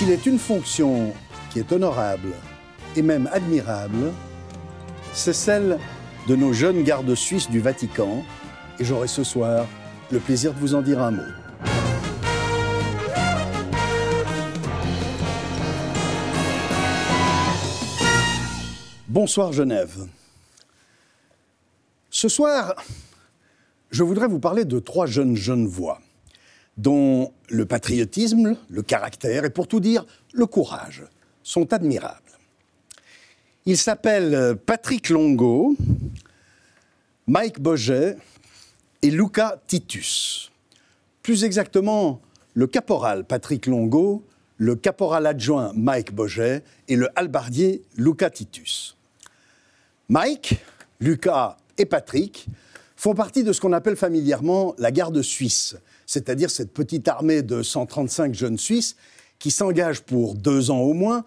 S'il est une fonction qui est honorable et même admirable, c'est celle de nos jeunes gardes suisses du Vatican, et j'aurai ce soir le plaisir de vous en dire un mot. Bonsoir Genève. Ce soir, je voudrais vous parler de trois jeunes jeunes voix, dont le patriotisme, le caractère et pour tout dire, le courage sont admirables. Ils s'appellent Patrick Longo, Mike Boget et Luca Titus. Plus exactement, le caporal Patrick Longo, le caporal adjoint Mike Boget et le halbardier Luca Titus. Mike, Lucas et Patrick font partie de ce qu'on appelle familièrement la garde suisse, c'est-à-dire cette petite armée de 135 jeunes Suisses qui s'engagent pour deux ans au moins.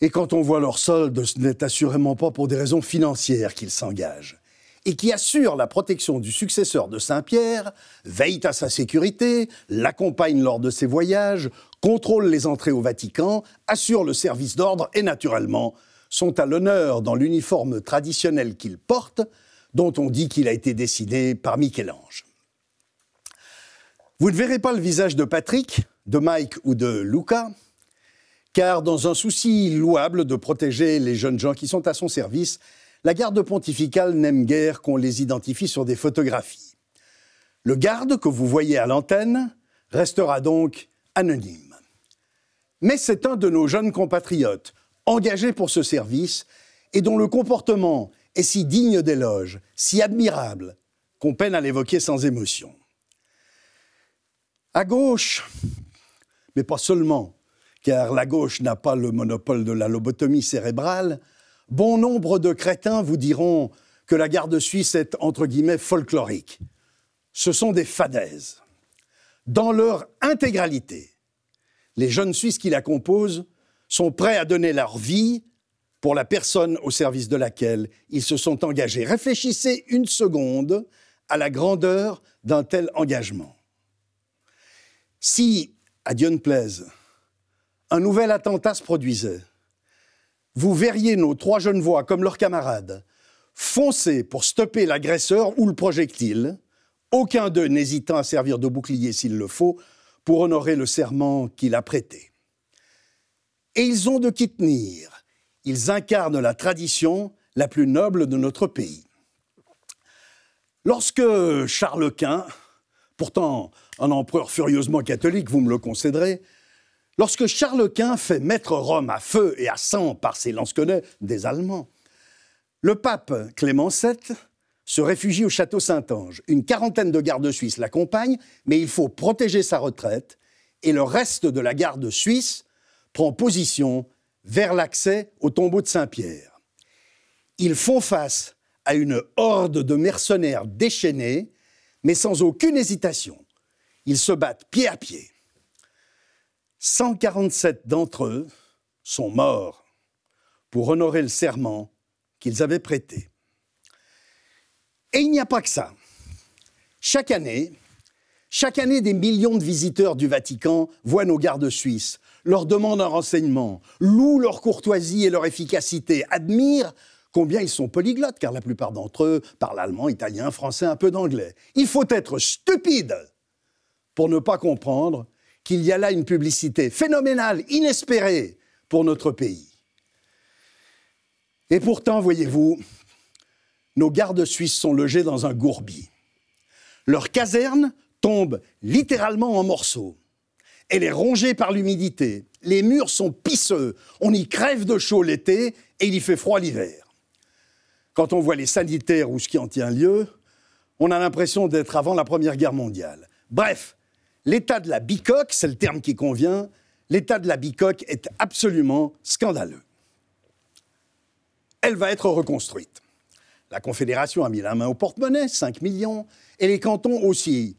Et quand on voit leur solde, ce n'est assurément pas pour des raisons financières qu'ils s'engagent. Et qui assurent la protection du successeur de Saint-Pierre, veillent à sa sécurité, l'accompagnent lors de ses voyages, contrôlent les entrées au Vatican, assurent le service d'ordre et naturellement sont à l'honneur dans l'uniforme traditionnel qu'il porte, dont on dit qu'il a été dessiné par Michel-Ange. Vous ne verrez pas le visage de Patrick, de Mike ou de Luca, car dans un souci louable de protéger les jeunes gens qui sont à son service, la garde pontificale n'aime guère qu'on les identifie sur des photographies. Le garde que vous voyez à l'antenne restera donc anonyme. Mais c'est un de nos jeunes compatriotes, engagé pour ce service et dont le comportement est si digne d'éloge, si admirable, qu'on peine à l'évoquer sans émotion. À gauche, mais pas seulement, car la gauche n'a pas le monopole de la lobotomie cérébrale, bon nombre de crétins vous diront que la garde suisse est entre guillemets folklorique. Ce sont des fadaises. Dans leur intégralité, les jeunes Suisses qui la composent sont prêts à donner leur vie pour la personne au service de laquelle ils se sont engagés. Réfléchissez une seconde à la grandeur d'un tel engagement. Si, à Dieu ne plaise, un nouvel attentat se produisait, vous verriez nos trois jeunes voix, comme leurs camarades, foncer pour stopper l'agresseur ou le projectile, aucun d'eux n'hésitant à servir de bouclier s'il le faut, pour honorer le serment qu'il a prêté. Et ils ont de qui tenir. Ils incarnent la tradition la plus noble de notre pays. Lorsque Charles Quint, pourtant un empereur furieusement catholique, vous me le concéderez, lorsque Charles Quint fait mettre Rome à feu et à sang par ses lansquenets des Allemands, le pape Clément VII se réfugie au château Saint-Ange. Une quarantaine de gardes suisses l'accompagnent, mais il faut protéger sa retraite et le reste de la garde suisse prend position vers l'accès au tombeau de Saint-Pierre. Ils font face à une horde de mercenaires déchaînés, mais sans aucune hésitation. Ils se battent pied à pied. 147 d'entre eux sont morts pour honorer le serment qu'ils avaient prêté. Et il n'y a pas que ça. Chaque année, chaque année, des millions de visiteurs du Vatican voient nos gardes suisses leur demandent un renseignement, louent leur courtoisie et leur efficacité, admirent combien ils sont polyglottes, car la plupart d'entre eux parlent allemand, italien, français, un peu d'anglais. Il faut être stupide pour ne pas comprendre qu'il y a là une publicité phénoménale, inespérée pour notre pays. Et pourtant, voyez-vous, nos gardes suisses sont logés dans un gourbi. Leur caserne tombe littéralement en morceaux. Elle est rongée par l'humidité. Les murs sont pisseux. On y crève de chaud l'été et il y fait froid l'hiver. Quand on voit les sanitaires ou ce qui en tient lieu, on a l'impression d'être avant la Première Guerre mondiale. Bref, l'état de la bicoque, c'est le terme qui convient, l'état de la bicoque est absolument scandaleux. Elle va être reconstruite. La Confédération a mis la main au porte-monnaie, 5 millions, et les cantons aussi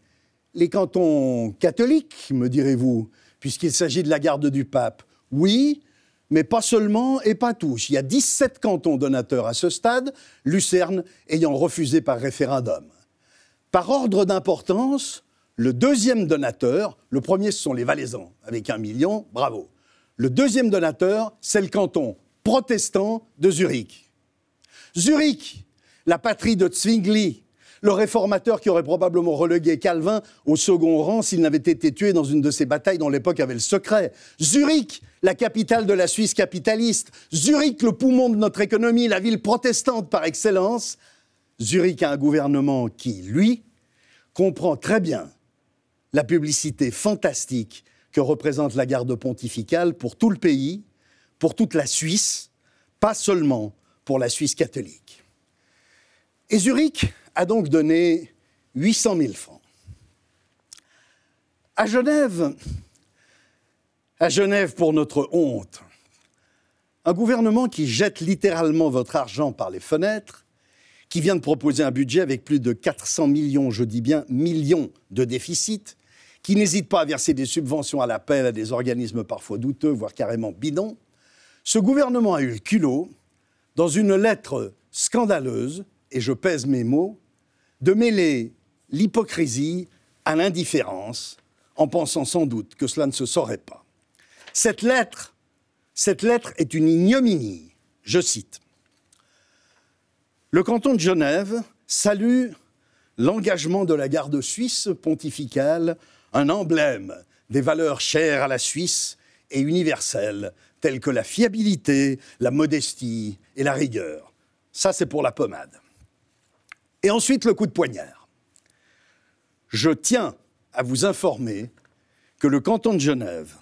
les cantons catholiques, me direz-vous, puisqu'il s'agit de la garde du pape. Oui, mais pas seulement et pas tous. Il y a 17 cantons donateurs à ce stade, Lucerne ayant refusé par référendum. Par ordre d'importance, le deuxième donateur, le premier ce sont les Valaisans, avec un million, bravo. Le deuxième donateur, c'est le canton protestant de Zurich. Zurich, la patrie de Zwingli, le réformateur qui aurait probablement relégué Calvin au second rang s'il n'avait été tué dans une de ces batailles dont l'époque avait le secret. Zurich, la capitale de la Suisse capitaliste. Zurich, le poumon de notre économie, la ville protestante par excellence. Zurich a un gouvernement qui, lui, comprend très bien la publicité fantastique que représente la garde pontificale pour tout le pays, pour toute la Suisse, pas seulement pour la Suisse catholique. Et Zurich a donc donné 800 000 francs. À Genève, à Genève pour notre honte, un gouvernement qui jette littéralement votre argent par les fenêtres, qui vient de proposer un budget avec plus de 400 millions, je dis bien millions de déficits, qui n'hésite pas à verser des subventions à l'appel à des organismes parfois douteux, voire carrément bidons, ce gouvernement a eu le culot, dans une lettre scandaleuse, et je pèse mes mots, de mêler l'hypocrisie à l'indifférence, en pensant sans doute que cela ne se saurait pas. Cette lettre, cette lettre est une ignominie. Je cite. Le canton de Genève salue l'engagement de la garde suisse pontificale, un emblème des valeurs chères à la Suisse et universelles, telles que la fiabilité, la modestie et la rigueur. Ça, c'est pour la pommade. Et ensuite, le coup de poignard. Je tiens à vous informer que le canton de Genève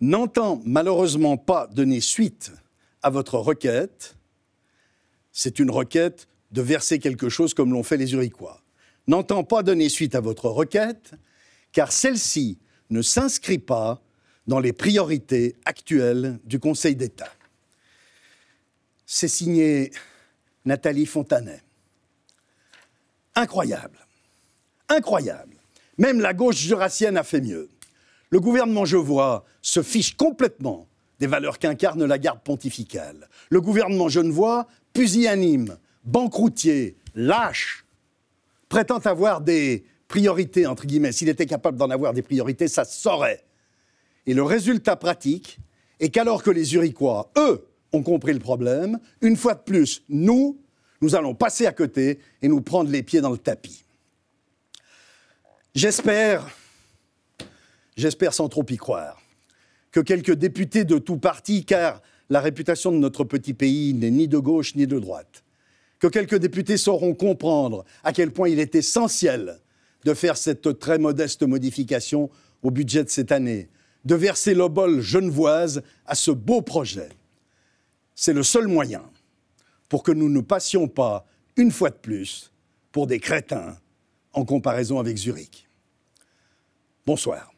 n'entend malheureusement pas donner suite à votre requête. C'est une requête de verser quelque chose comme l'ont fait les Uriquois. N'entend pas donner suite à votre requête, car celle-ci ne s'inscrit pas dans les priorités actuelles du Conseil d'État. C'est signé Nathalie Fontanet. Incroyable. Incroyable. Même la gauche jurassienne a fait mieux. Le gouvernement genevois se fiche complètement des valeurs qu'incarne la garde pontificale. Le gouvernement genevois, pusillanime, banqueroutier, lâche, prétend avoir des priorités, entre guillemets. S'il était capable d'en avoir des priorités, ça saurait. Et le résultat pratique est qu'alors que les Uriquois, eux, ont compris le problème, une fois de plus, nous, nous allons passer à côté et nous prendre les pieds dans le tapis. J'espère, j'espère sans trop y croire, que quelques députés de tout parti, car la réputation de notre petit pays n'est ni de gauche ni de droite, que quelques députés sauront comprendre à quel point il est essentiel de faire cette très modeste modification au budget de cette année, de verser l'obole genevoise à ce beau projet. C'est le seul moyen pour que nous ne passions pas, une fois de plus, pour des crétins en comparaison avec Zurich. Bonsoir.